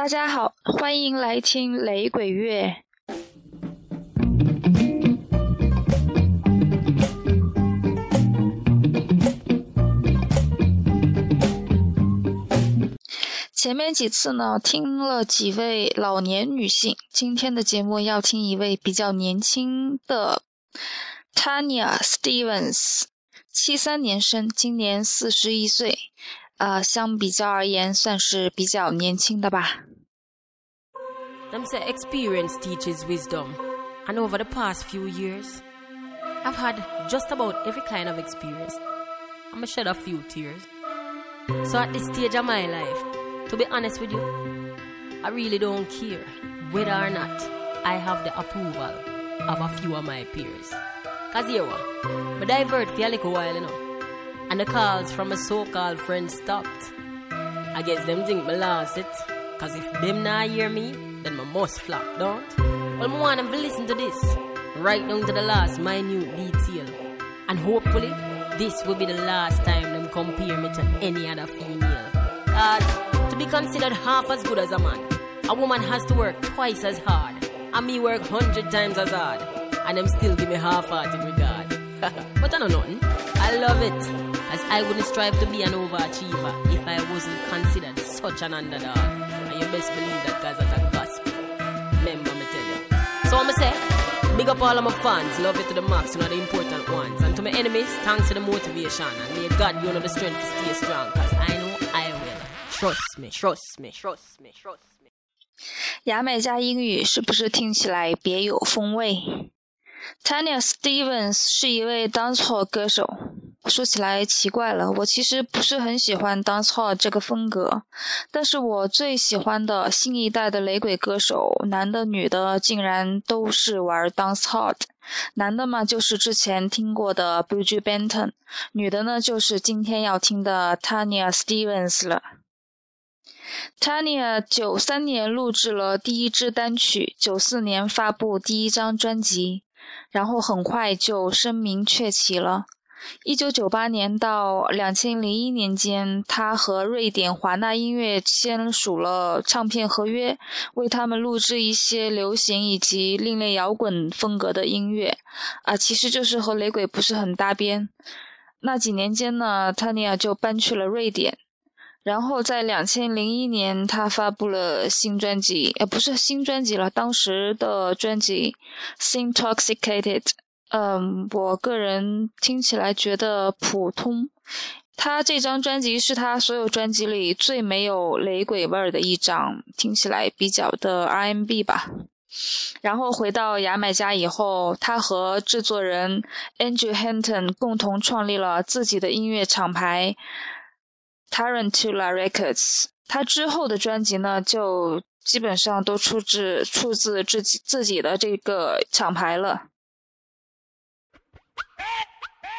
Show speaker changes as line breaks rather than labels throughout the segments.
大家好，欢迎来听雷鬼乐。前面几次呢，听了几位老年女性，今天的节目要听一位比较年轻的 Tanya Stevens，七三年生，今年四十一岁，呃，相比较而言算是比较年轻的吧。
Them say experience teaches wisdom, and over the past few years, I've had just about every kind of experience. I'ma shed a few tears. So at this stage of my life. To be honest with you, I really don't care whether or not I have the approval of a few of my peers. Cause here what? I divert for a little while, you know. And the calls from a so-called friend stopped. I guess them think me lost it. Cause if them not hear me, then my must flop, don't? Well, I want them to listen to this. Right down to the last minute detail. And hopefully, this will be the last time them compare me to any other female. Cause to be considered half as good as a man. A woman has to work twice as hard, and me work hundred times as hard, and them still give me half-hearted regard. but I know nothing. I love it, as I wouldn't strive to be an overachiever if I wasn't considered such an underdog. And you best believe that, guys, at the gospel. Remember me tell you. So I'ma say, big up all of my fans, love you to the max, you know the important ones. And to my enemies, thanks for the motivation. And may God you know the strength to stay strong, cause I know I will. Trust me, trust me, trust me, trust me.
牙买加英语是不是听起来别有风味？Tanya Stephens 是一位 dancehall 歌手，说起来奇怪了，我其实不是很喜欢 dancehall 这个风格，但是我最喜欢的新一代的雷鬼歌手，男的女的竟然都是玩 dancehall。男的嘛，就是之前听过的 b r i d g e Benton；女的呢，就是今天要听的 Tanya Stevens 了。Tanya 九三年录制了第一支单曲，九四年发布第一张专辑，然后很快就声名鹊起了。一九九八年到两千零一年间，他和瑞典华纳音乐签署了唱片合约，为他们录制一些流行以及另类摇滚风格的音乐。啊，其实就是和雷鬼不是很搭边。那几年间呢，Tanya 就搬去了瑞典。然后在两千零一年，他发布了新专辑，呃，不是新专辑了，当时的专辑《Intoxicated》。嗯，我个人听起来觉得普通。他这张专辑是他所有专辑里最没有雷鬼味儿的一张，听起来比较的 RMB 吧。然后回到牙买加以后，他和制作人 Andrew Hinton 共同创立了自己的音乐厂牌。Tarantula Records，他之后的专辑呢，就基本上都出自出自自己自己的这个厂牌了。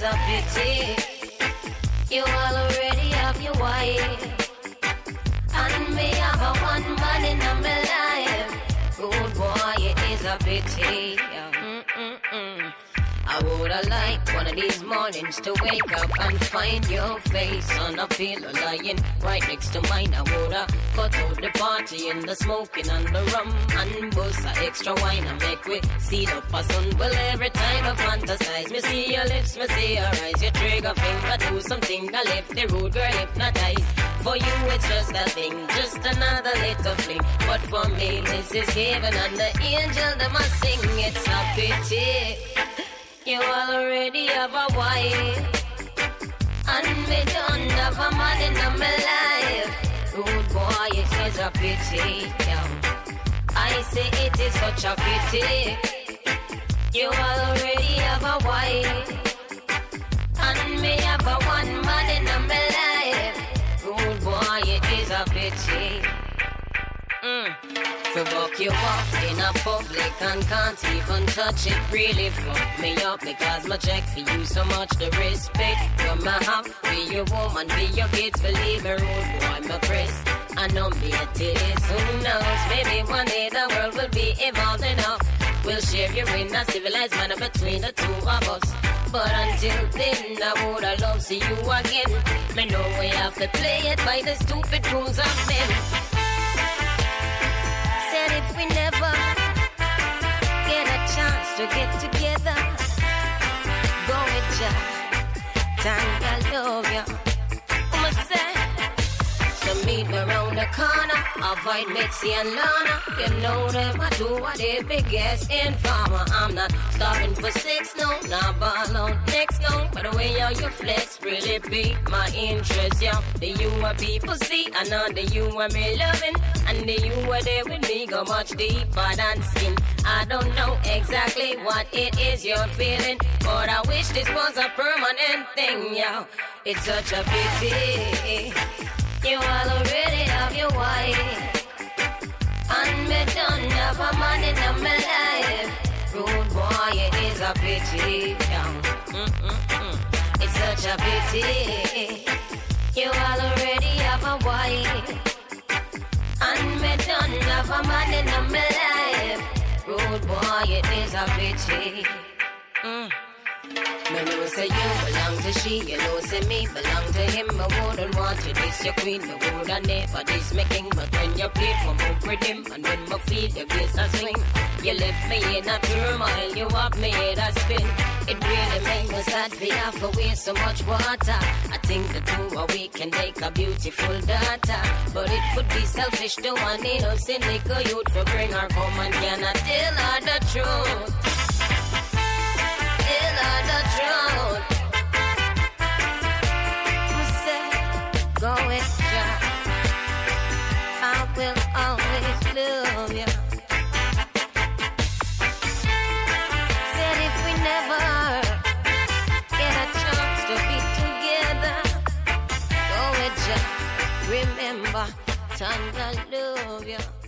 is a pity. You already have your wife, and me have a one man in my life. Good boy, it is a pity. I woulda liked one of these mornings to wake up and find your face on a pillow lying right next to mine. I woulda cut out the party and the smoking and the rum and bust a extra wine and make we see a sun. Well, every time I fantasize, me see your lips, me see your eyes, your trigger finger do something. I left the road girl hypnotized. For you, it's just a thing, just another little fling. But for me, this is heaven and the angel that must sing. It's a pity. You already have a wife. And me don't have a man in my life. Rude boy, it is a pity. I say it is such a pity. You already have a wife. And me have a one man in my life. Rude boy, it is a pity.
Mm. To buck you up in a public and can't even touch it. Really fuck me up because my check for you so much. The respect you my have, be your woman, be your kids. Believe me, rude boy, my Chris. I know me it is. Who knows? Maybe one day the world will be evolved enough. We'll share you in a civilized manner between the two of us. But until then, I would have loved see you again. Me know we have to play it by the stupid rules of men we never get a chance to get together, go with ya. Thank I love ya. I'ma say, so meet me around the corner. Avoid Mitzi and Lana. You know them, I do what they biggest informer. I'm not stopping for six, no, not ball out next, no. But the way how you flex really beat my interest, yeah. The you are people see, I know the you are me loving. And the you are there with me go much deeper than skin. I don't know exactly what it is you're feeling, but I wish this was a permanent thing, yeah. It's such a pity. You already have your wife. And me done have a man in my life. Rude boy, it is a pity. It's such a pity. You already have wife. And me done have a man in my life. Rude boy, it is a pity. Mm. Me know say you belong to she, you know say me belong to him. I wouldn't want to diss your queen, I woulda never diss my king. But when you play, my move with him, and when my feet the bass a swing, you left me in a turmoil, you up me in a spin. It really made me sad we have waste so much water. I think the two of we can make a beautiful daughter, but it would be selfish to want a cynical youth to bring her home and cannot tell her the truth I will always love you.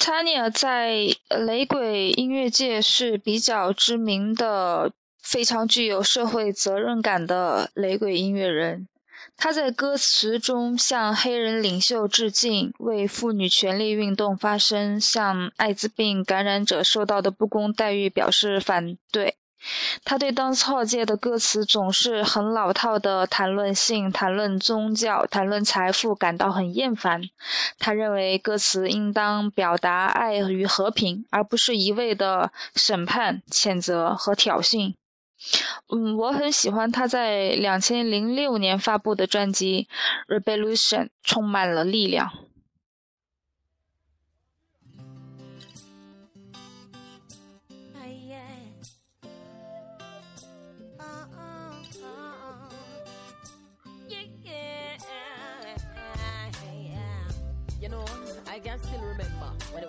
Tanya 在雷鬼音乐界是比较知名的、非常具有社会责任感的雷鬼音乐人。他在歌词中向黑人领袖致敬，为妇女权利运动发声，向艾滋病感染者受到的不公待遇表示反对。他对当操界的歌词总是很老套的谈论性、谈论宗教、谈论财富感到很厌烦。他认为歌词应当表达爱与和平，而不是一味的审判、谴责和挑衅。嗯，我很喜欢他在两千零六年发布的专辑《Revolution》，充满了力量。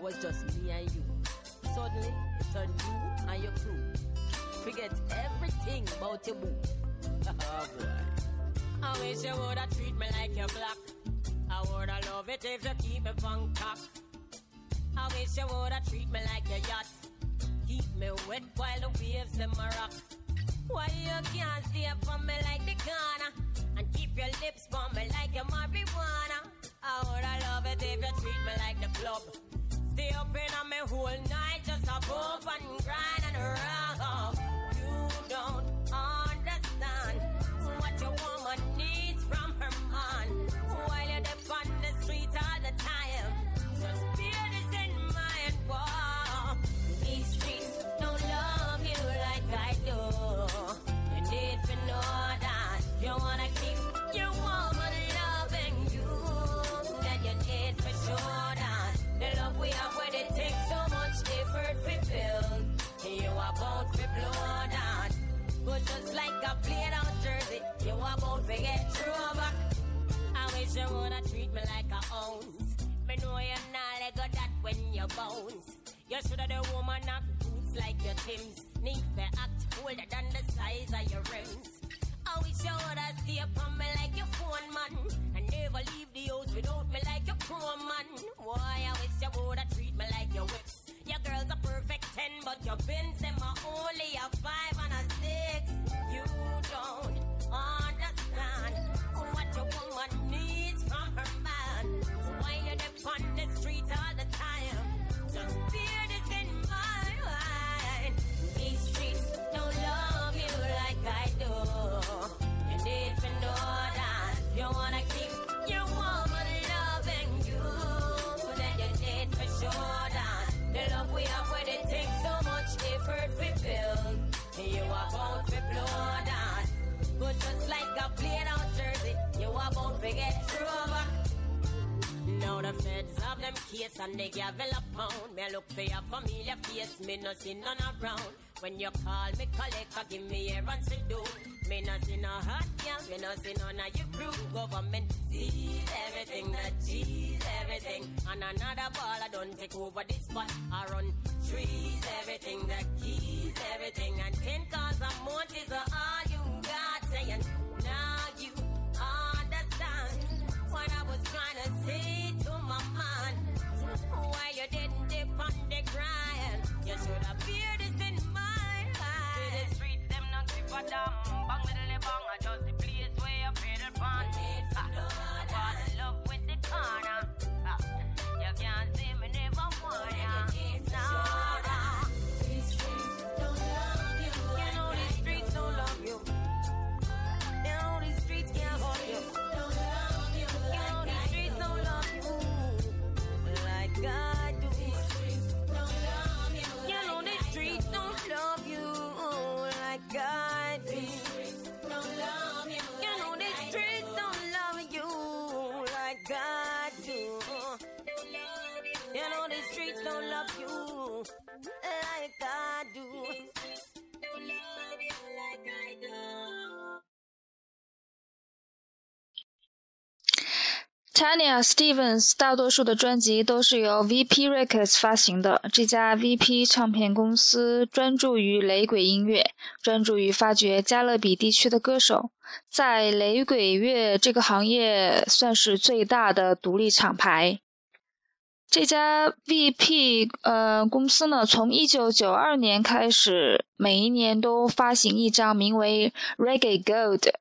Was just me and you. Suddenly, it's on you and your crew. Forget everything about your boo. oh boy. I wish you woulda treat me like your block. I woulda love it if you keep me from cock. I wish you woulda treat me like your yacht. Keep me wet while the waves in my rock. Why you can't stay from me like the corner and keep your lips on me like your marijuana? I woulda love it if you treat me like the club. Stay up in on me whole night, just a bump and grind and rock. You don't understand what your woman just like a played out jersey, you are bound to get through back. I wish you woulda treat me like a ounce. Me know you're not like that when you bounce. You shoulda the woman knock boots like your Tim's. Need to act older than the size
of your rings. I wish you would have stay upon me like your phone man. And never leave the house without me like your pro man. Why I wish you would have treat me like your whips. Your girl's a perfect 10, but your pins them are only a 5 and a 6. Understand what your woman needs from her man. Why you dip on the street all the time? Just bear and they gavel a pound. Me look for your familiar face, me no see none around. When you call me collector, give me a run to do. Me no see no hot girl, me no see none of your crew. Government sees everything, that cheese everything. And another ball I don't take over this spot. I run trees, everything, that keys not
Tanya Stevens 大多数的专辑都是由 VP Records 发行的。这家 VP 唱片公司专注于雷鬼音乐，专注于发掘加勒比地区的歌手，在雷鬼乐这个行业算是最大的独立厂牌。这家 VP 呃公司呢，从1992年开始，每一年都发行一张名为 Reggae Gold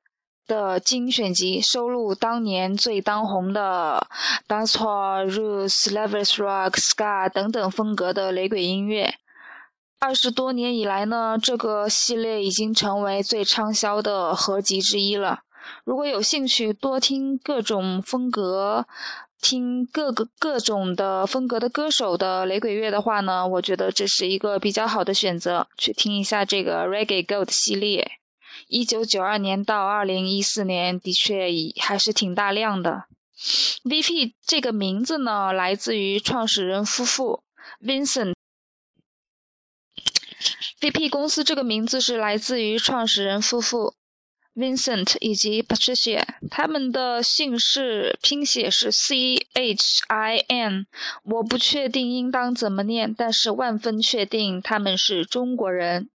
的精选集，收录当年最当红的 dancehall、roots、levis rock、ska 等等风格的雷鬼音乐。二十多年以来呢，这个系列已经成为最畅销的合集之一了。如果有兴趣多听各种风格、听各个各种的风格的歌手的雷鬼乐的话呢，我觉得这是一个比较好的选择，去听一下这个 Reggae Gold 系列。一九九二年到二零一四年，的确以还是挺大量的。VP 这个名字呢，来自于创始人夫妇 Vincent。VP 公司这个名字是来自于创始人夫妇 Vincent 以及 Patricia，他们的姓氏拼写是 C H I N，我不确定应当怎么念，但是万分确定他们是中国人。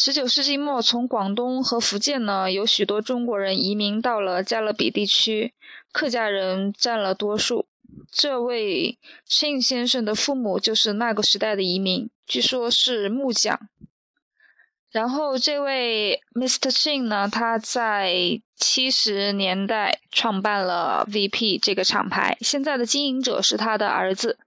十九世纪末，从广东和福建呢，有许多中国人移民到了加勒比地区，客家人占了多数。这位庆先生的父母就是那个时代的移民，据说是木匠。然后这位 Mr. Chin 呢，他在七十年代创办了 VP 这个厂牌，现在的经营者是他的儿子。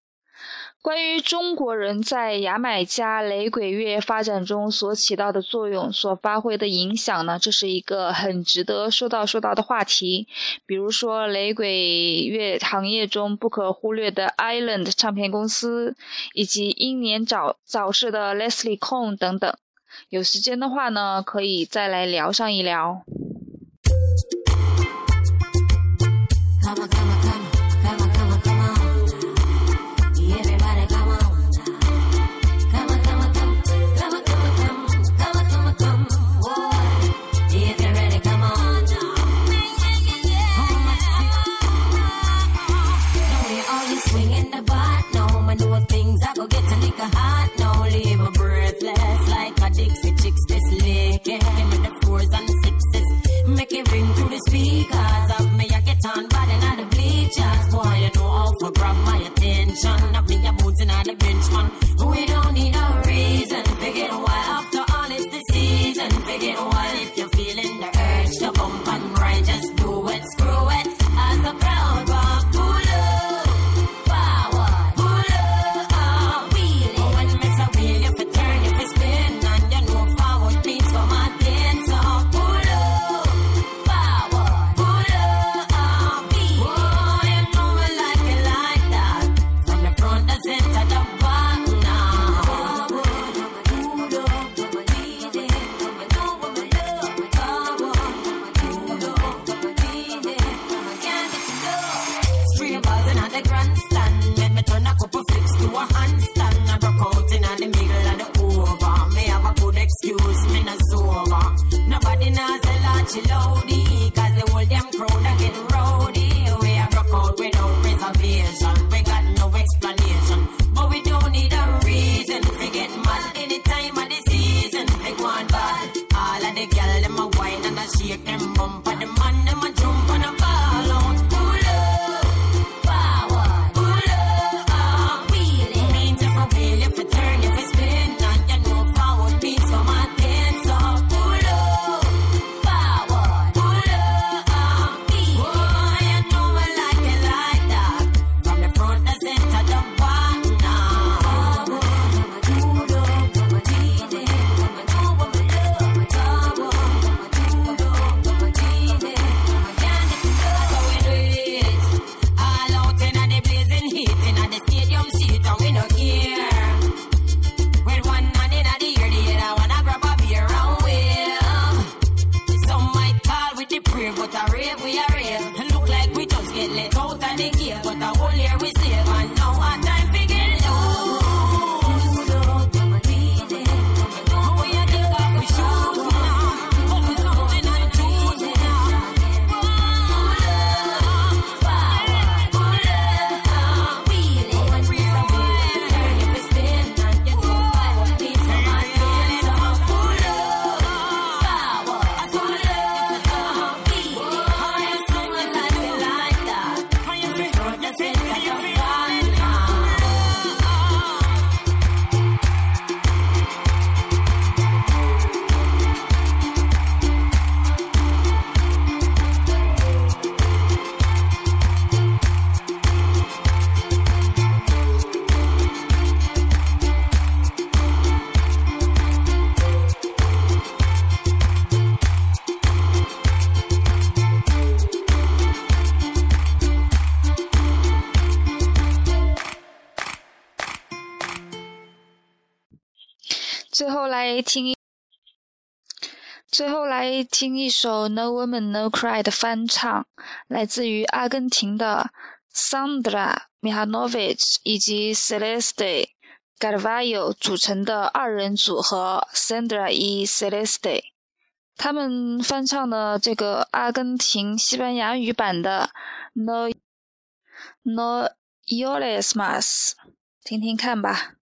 关于中国人在牙买加雷鬼乐发展中所起到的作用、所发挥的影响呢，这是一个很值得说到说到的话题。比如说，雷鬼乐行业中不可忽略的 Island 唱片公司，以及英年早早逝的 Leslie Cohn 等等。有时间的话呢，可以再来聊上一聊。
vibration. Knock me
your bones in all the
bin. 来听最后来听一首 no woman no cry 的翻唱来自于阿根廷的 sandra mihanovich 以及 celeste garavao 组成的二人组合 sandra e celeste 他们翻唱的这个阿根廷西班牙语版的 no no y
o l e s Mas，听听
看吧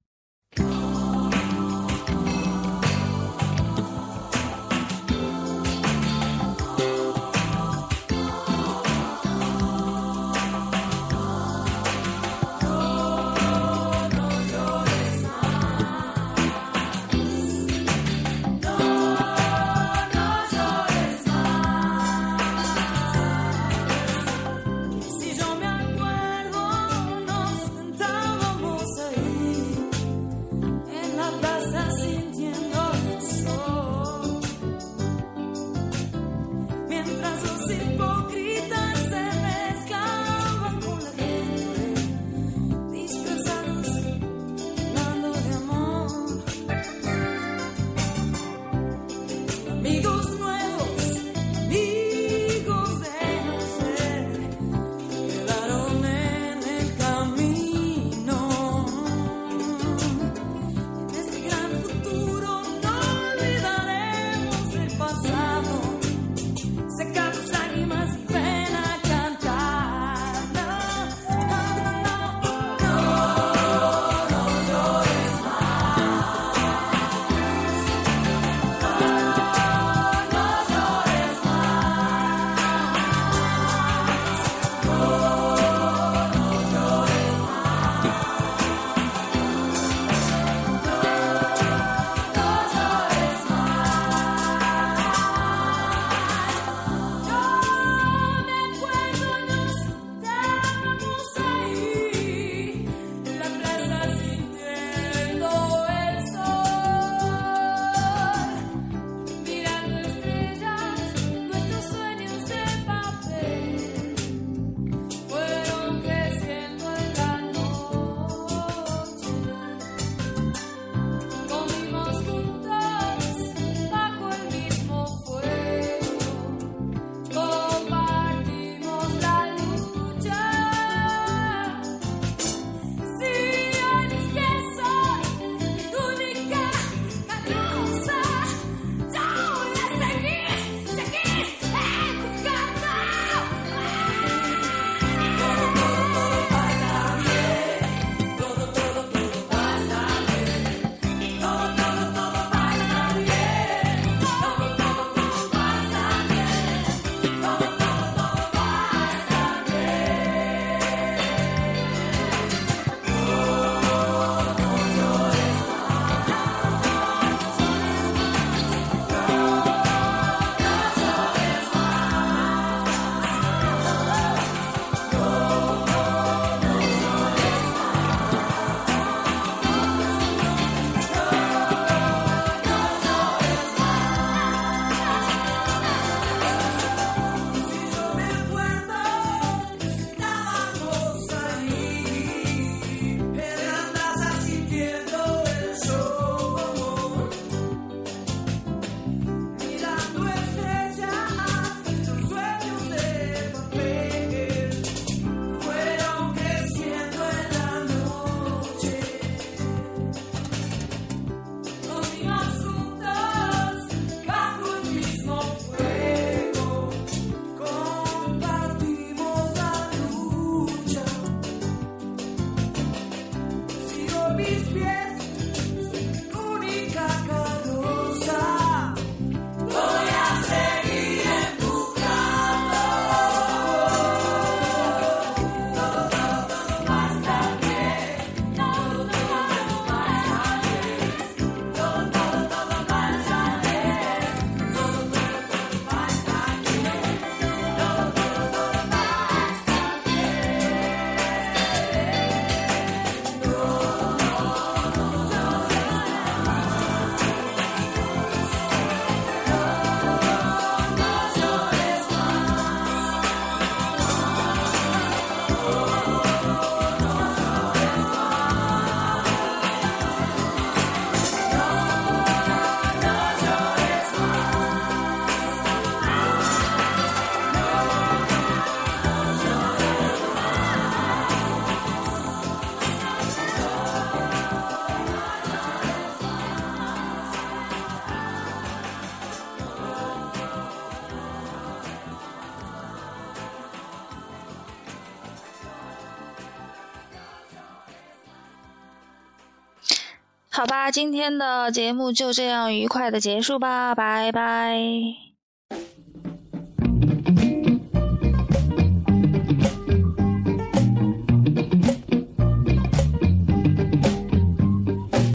今天的节目就这样愉快的结束吧，拜拜。